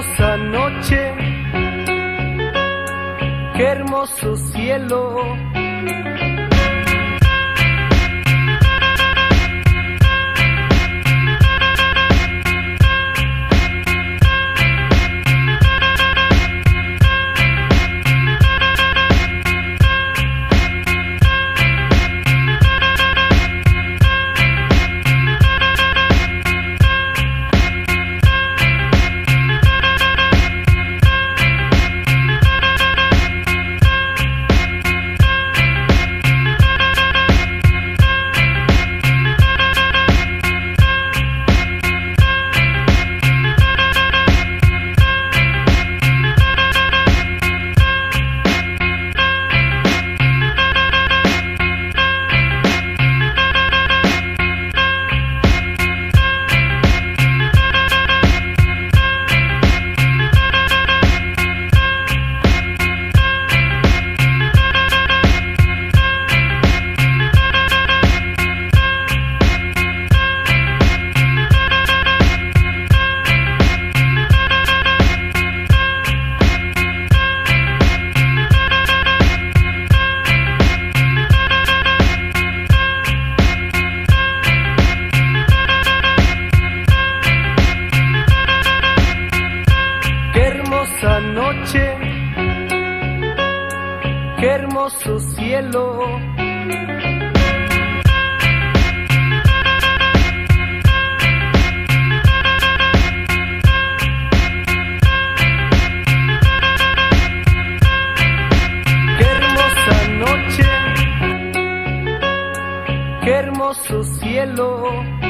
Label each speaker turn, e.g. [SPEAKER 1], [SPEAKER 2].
[SPEAKER 1] hermosa noche, qué hermoso cielo. Hermosa noche, qué hermoso cielo. Hermosa noche, qué hermoso cielo.